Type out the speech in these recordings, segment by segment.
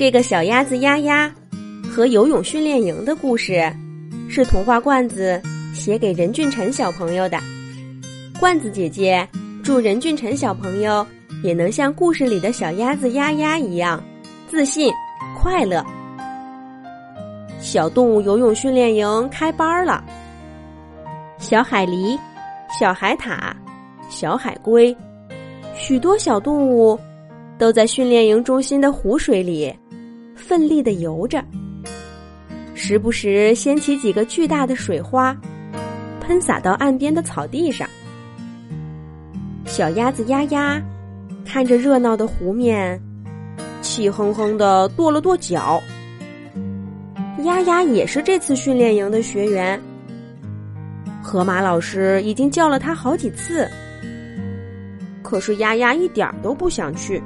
这个小鸭子丫丫和游泳训练营的故事，是童话罐子写给任俊辰小朋友的。罐子姐姐祝任俊辰小朋友也能像故事里的小鸭子丫丫一样自信快乐。小动物游泳训练营开班了，小海狸、小海獭、小海龟，许多小动物都在训练营中心的湖水里。奋力的游着，时不时掀起几个巨大的水花，喷洒到岸边的草地上。小鸭子丫丫看着热闹的湖面，气哼哼的跺了跺脚。丫丫也是这次训练营的学员，河马老师已经叫了他好几次，可是丫丫一点都不想去。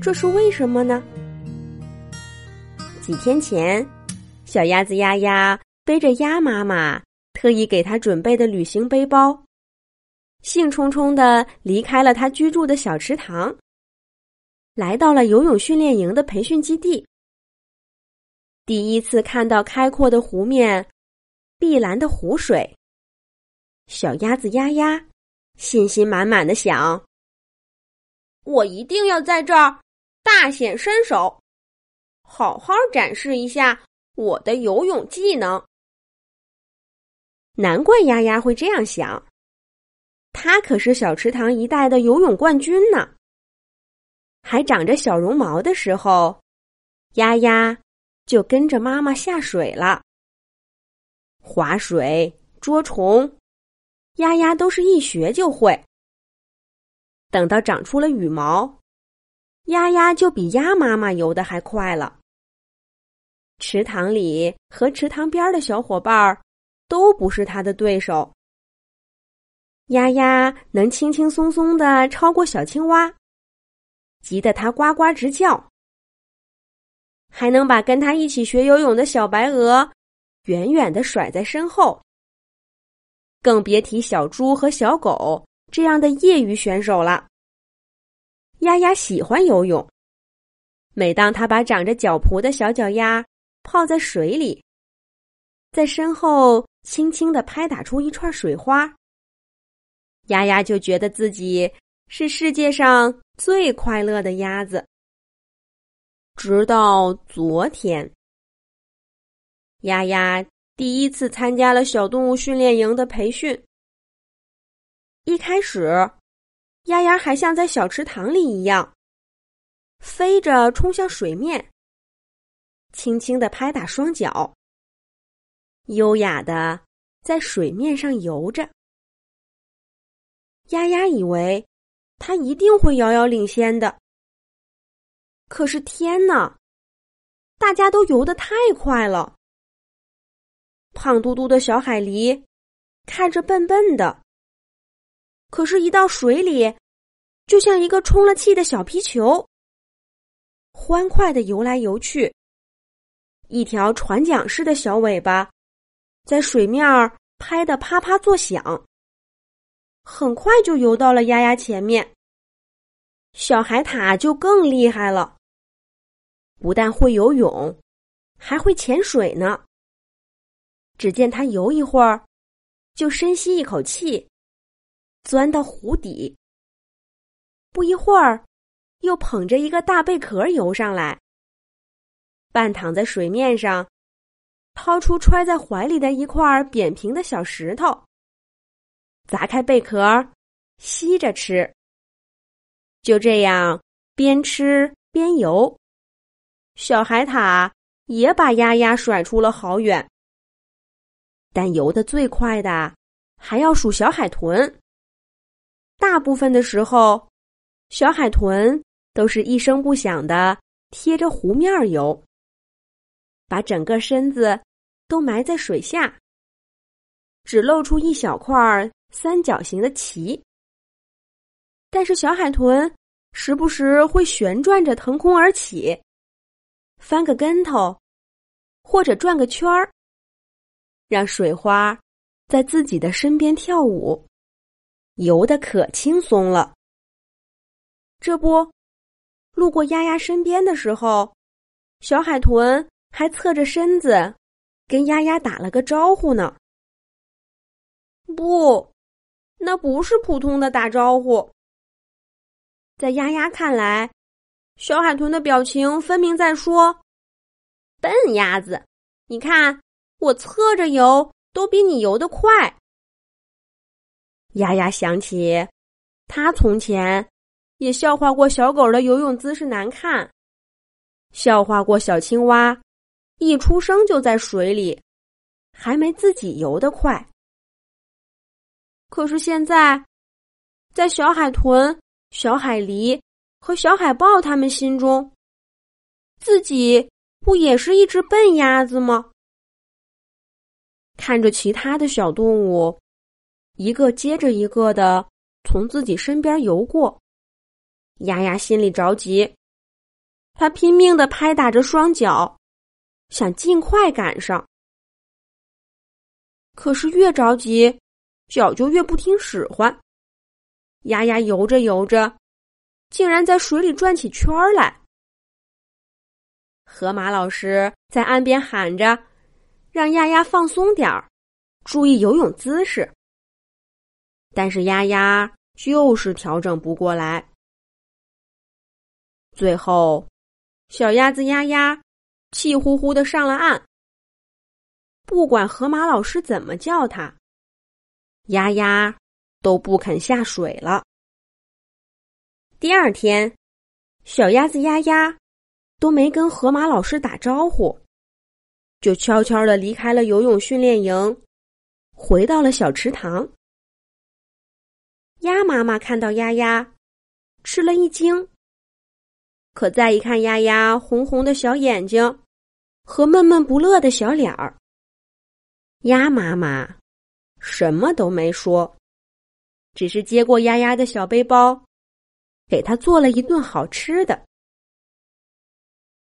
这是为什么呢？几天前，小鸭子丫丫背着鸭妈妈特意给他准备的旅行背包，兴冲冲的离开了他居住的小池塘，来到了游泳训练营的培训基地。第一次看到开阔的湖面、碧蓝的湖水，小鸭子丫丫信心满满的想：“我一定要在这儿大显身手。”好好展示一下我的游泳技能。难怪丫丫会这样想，他可是小池塘一带的游泳冠军呢。还长着小绒毛的时候，丫丫就跟着妈妈下水了。划水、捉虫，丫丫都是一学就会。等到长出了羽毛，丫丫就比鸭妈妈游的还快了。池塘里和池塘边的小伙伴儿都不是他的对手。丫丫能轻轻松松的超过小青蛙，急得它呱呱直叫；还能把跟他一起学游泳的小白鹅远远的甩在身后。更别提小猪和小狗这样的业余选手了。丫丫喜欢游泳，每当他把长着脚蹼的小脚丫。泡在水里，在身后轻轻的拍打出一串水花，丫丫就觉得自己是世界上最快乐的鸭子。直到昨天，丫丫第一次参加了小动物训练营的培训。一开始，丫丫还像在小池塘里一样，飞着冲向水面。轻轻的拍打双脚，优雅的在水面上游着。丫丫以为他一定会遥遥领先的，可是天哪，大家都游得太快了。胖嘟嘟的小海狸看着笨笨的，可是，一到水里，就像一个充了气的小皮球，欢快的游来游去。一条船桨似的小尾巴，在水面儿拍得啪啪作响。很快就游到了丫丫前面。小海獭就更厉害了，不但会游泳，还会潜水呢。只见它游一会儿，就深吸一口气，钻到湖底。不一会儿，又捧着一个大贝壳游上来。半躺在水面上，掏出揣在怀里的一块扁平的小石头，砸开贝壳，吸着吃。就这样边吃边游，小海獭也把丫丫甩出了好远。但游得最快的还要数小海豚。大部分的时候，小海豚都是一声不响的贴着湖面游。把整个身子都埋在水下，只露出一小块三角形的鳍。但是小海豚时不时会旋转着腾空而起，翻个跟头，或者转个圈儿，让水花在自己的身边跳舞，游得可轻松了。这不，路过丫丫身边的时候，小海豚还侧着身子跟丫丫打了个招呼呢。不，那不是普通的打招呼。在丫丫看来，小海豚的表情分明在说：“笨鸭子，你看我侧着游都比你游得快。”丫丫想起，他从前也笑话过小狗的游泳姿势难看，笑话过小青蛙一出生就在水里，还没自己游得快。可是现在，在小海豚、小海狸和小海豹他们心中，自己不也是一只笨鸭子吗？看着其他的小动物，一个接着一个的从自己身边游过，丫丫心里着急，他拼命的拍打着双脚，想尽快赶上。可是越着急。脚就越不听使唤，丫丫游着游着，竟然在水里转起圈来。河马老师在岸边喊着，让丫丫放松点儿，注意游泳姿势。但是丫丫就是调整不过来。最后，小鸭子丫丫气呼呼的上了岸。不管河马老师怎么叫他。丫丫都不肯下水了。第二天，小鸭子丫丫都没跟河马老师打招呼，就悄悄的离开了游泳训练营，回到了小池塘。鸭妈妈看到丫丫，吃了一惊。可再一看丫丫红红的小眼睛和闷闷不乐的小脸儿，鸭妈妈。什么都没说，只是接过丫丫的小背包，给他做了一顿好吃的。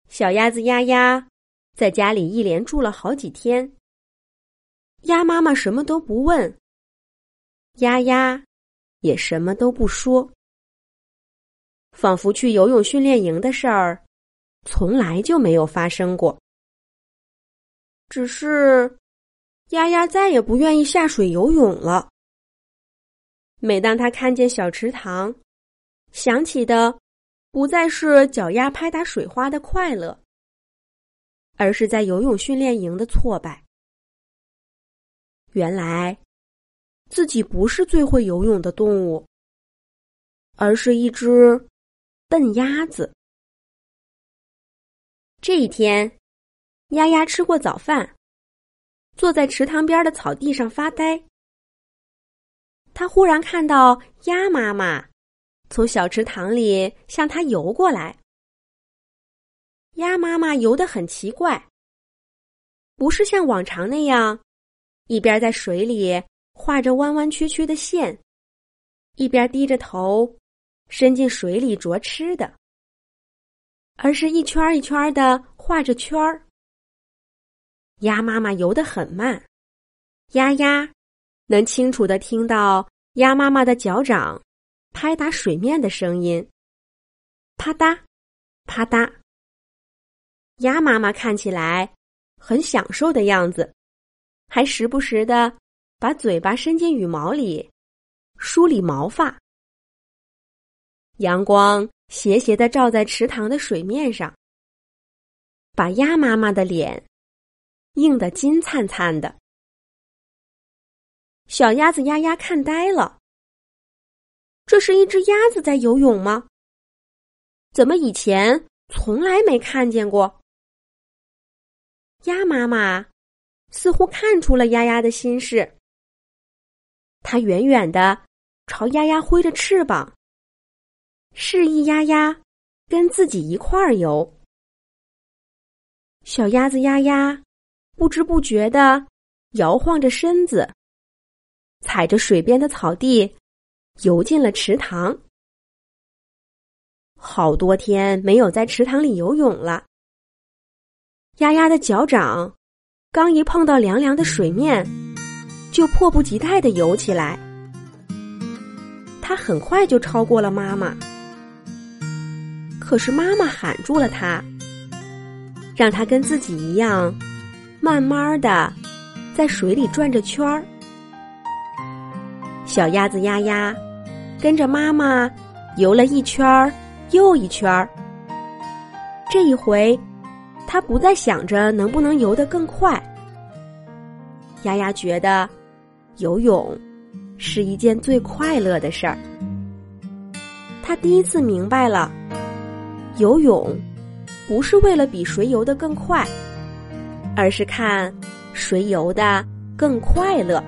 小鸭子丫丫在家里一连住了好几天。鸭妈妈什么都不问，丫丫也什么都不说，仿佛去游泳训练营的事儿从来就没有发生过。只是。丫丫再也不愿意下水游泳了。每当他看见小池塘，想起的不再是脚丫拍打水花的快乐，而是在游泳训练营的挫败。原来，自己不是最会游泳的动物，而是一只笨鸭子。这一天，丫丫吃过早饭。坐在池塘边的草地上发呆，他忽然看到鸭妈妈从小池塘里向他游过来。鸭妈妈游得很奇怪，不是像往常那样，一边在水里画着弯弯曲曲的线，一边低着头伸进水里啄吃的，而是一圈一圈的画着圈儿。鸭妈妈游得很慢，鸭鸭能清楚的听到鸭妈妈的脚掌拍打水面的声音，啪嗒，啪嗒。鸭妈妈看起来很享受的样子，还时不时的把嘴巴伸进羽毛里梳理毛发。阳光斜斜的照在池塘的水面上，把鸭妈妈的脸。映得金灿灿的，小鸭子丫丫看呆了。这是一只鸭子在游泳吗？怎么以前从来没看见过？鸭妈妈似乎看出了丫丫的心事，它远远的朝丫丫挥着翅膀，示意丫丫跟自己一块儿游。小鸭子丫丫。不知不觉的摇晃着身子，踩着水边的草地，游进了池塘。好多天没有在池塘里游泳了，丫丫的脚掌刚一碰到凉凉的水面，就迫不及待的游起来。他很快就超过了妈妈。可是妈妈喊住了他，让他跟自己一样，慢慢的在水里转着圈儿。小鸭子丫丫跟着妈妈游了一圈儿又一圈儿。这一回，他不再想着能不能游得更快。丫丫觉得，游泳是一件最快乐的事儿。他第一次明白了，游泳不是为了比谁游得更快，而是看谁游得更快乐。